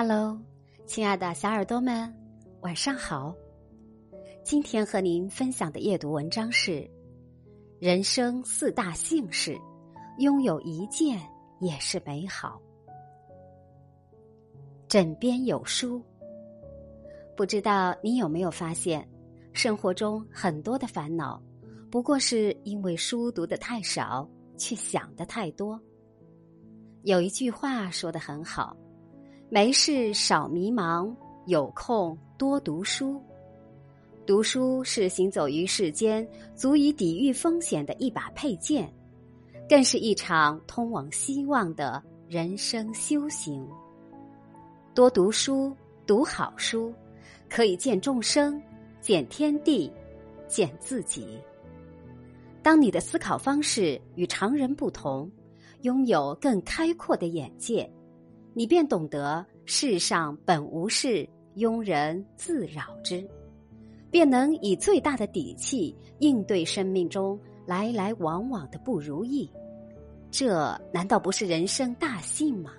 Hello，亲爱的小耳朵们，晚上好。今天和您分享的阅读文章是《人生四大幸事》，拥有一件也是美好。枕边有书，不知道你有没有发现，生活中很多的烦恼，不过是因为书读的太少，却想的太多。有一句话说的很好。没事少迷茫，有空多读书。读书是行走于世间足以抵御风险的一把佩剑，更是一场通往希望的人生修行。多读书，读好书，可以见众生，见天地，见自己。当你的思考方式与常人不同，拥有更开阔的眼界。你便懂得世上本无事，庸人自扰之，便能以最大的底气应对生命中来来往往的不如意。这难道不是人生大幸吗？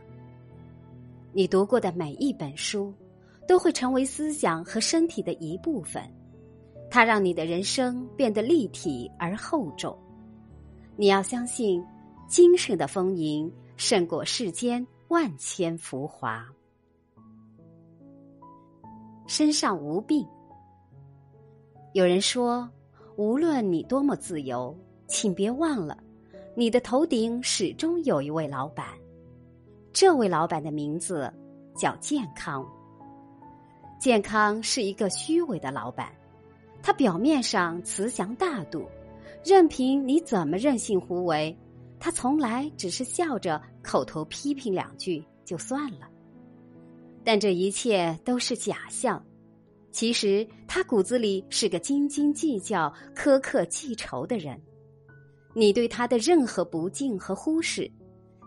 你读过的每一本书，都会成为思想和身体的一部分，它让你的人生变得立体而厚重。你要相信，精神的丰盈胜过世间。万千浮华，身上无病。有人说，无论你多么自由，请别忘了，你的头顶始终有一位老板。这位老板的名字叫健康。健康是一个虚伪的老板，他表面上慈祥大度，任凭你怎么任性胡为。他从来只是笑着口头批评两句就算了，但这一切都是假象。其实他骨子里是个斤斤计较、苛刻记仇的人。你对他的任何不敬和忽视，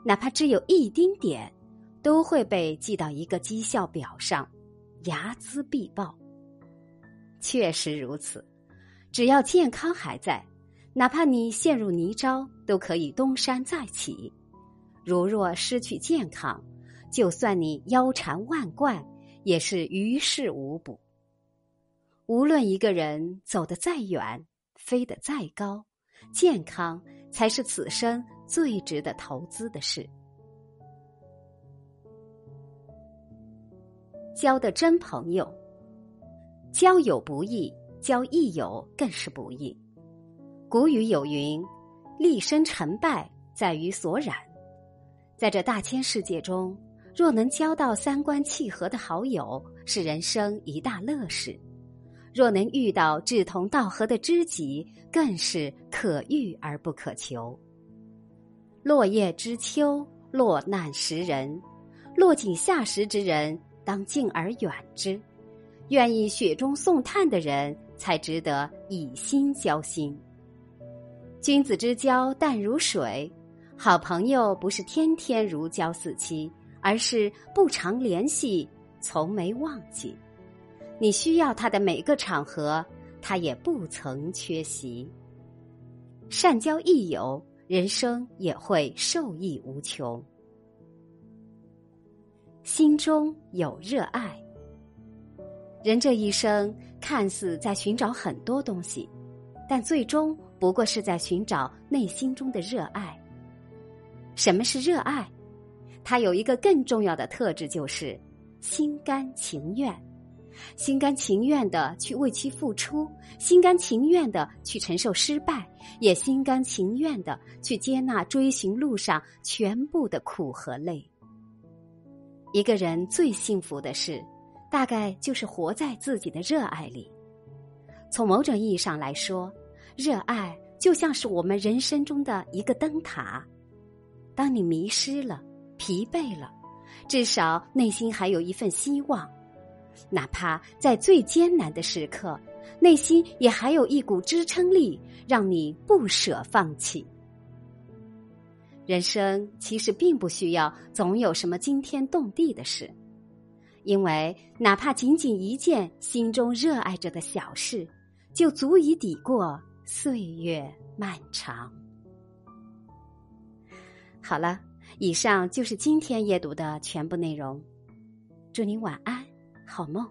哪怕只有一丁点，都会被记到一个绩效表上，睚眦必报。确实如此，只要健康还在。哪怕你陷入泥沼，都可以东山再起；如若失去健康，就算你腰缠万贯，也是于事无补。无论一个人走得再远，飞得再高，健康才是此生最值得投资的事。交的真朋友，交友不易，交益友更是不易。古语有云：“立身成败在于所染。”在这大千世界中，若能交到三观契合的好友，是人生一大乐事；若能遇到志同道合的知己，更是可遇而不可求。落叶知秋，落难识人，落井下石之人当敬而远之。愿意雪中送炭的人，才值得以心交心。君子之交淡如水，好朋友不是天天如胶似漆，而是不常联系，从没忘记。你需要他的每个场合，他也不曾缺席。善交益友，人生也会受益无穷。心中有热爱，人这一生看似在寻找很多东西，但最终。不过是在寻找内心中的热爱。什么是热爱？它有一个更重要的特质，就是心甘情愿，心甘情愿的去为其付出，心甘情愿的去承受失败，也心甘情愿的去接纳追寻路上全部的苦和累。一个人最幸福的事，大概就是活在自己的热爱里。从某种意义上来说。热爱就像是我们人生中的一个灯塔，当你迷失了、疲惫了，至少内心还有一份希望，哪怕在最艰难的时刻，内心也还有一股支撑力，让你不舍放弃。人生其实并不需要总有什么惊天动地的事，因为哪怕仅仅一件心中热爱着的小事，就足以抵过。岁月漫长。好了，以上就是今天阅读的全部内容。祝您晚安，好梦。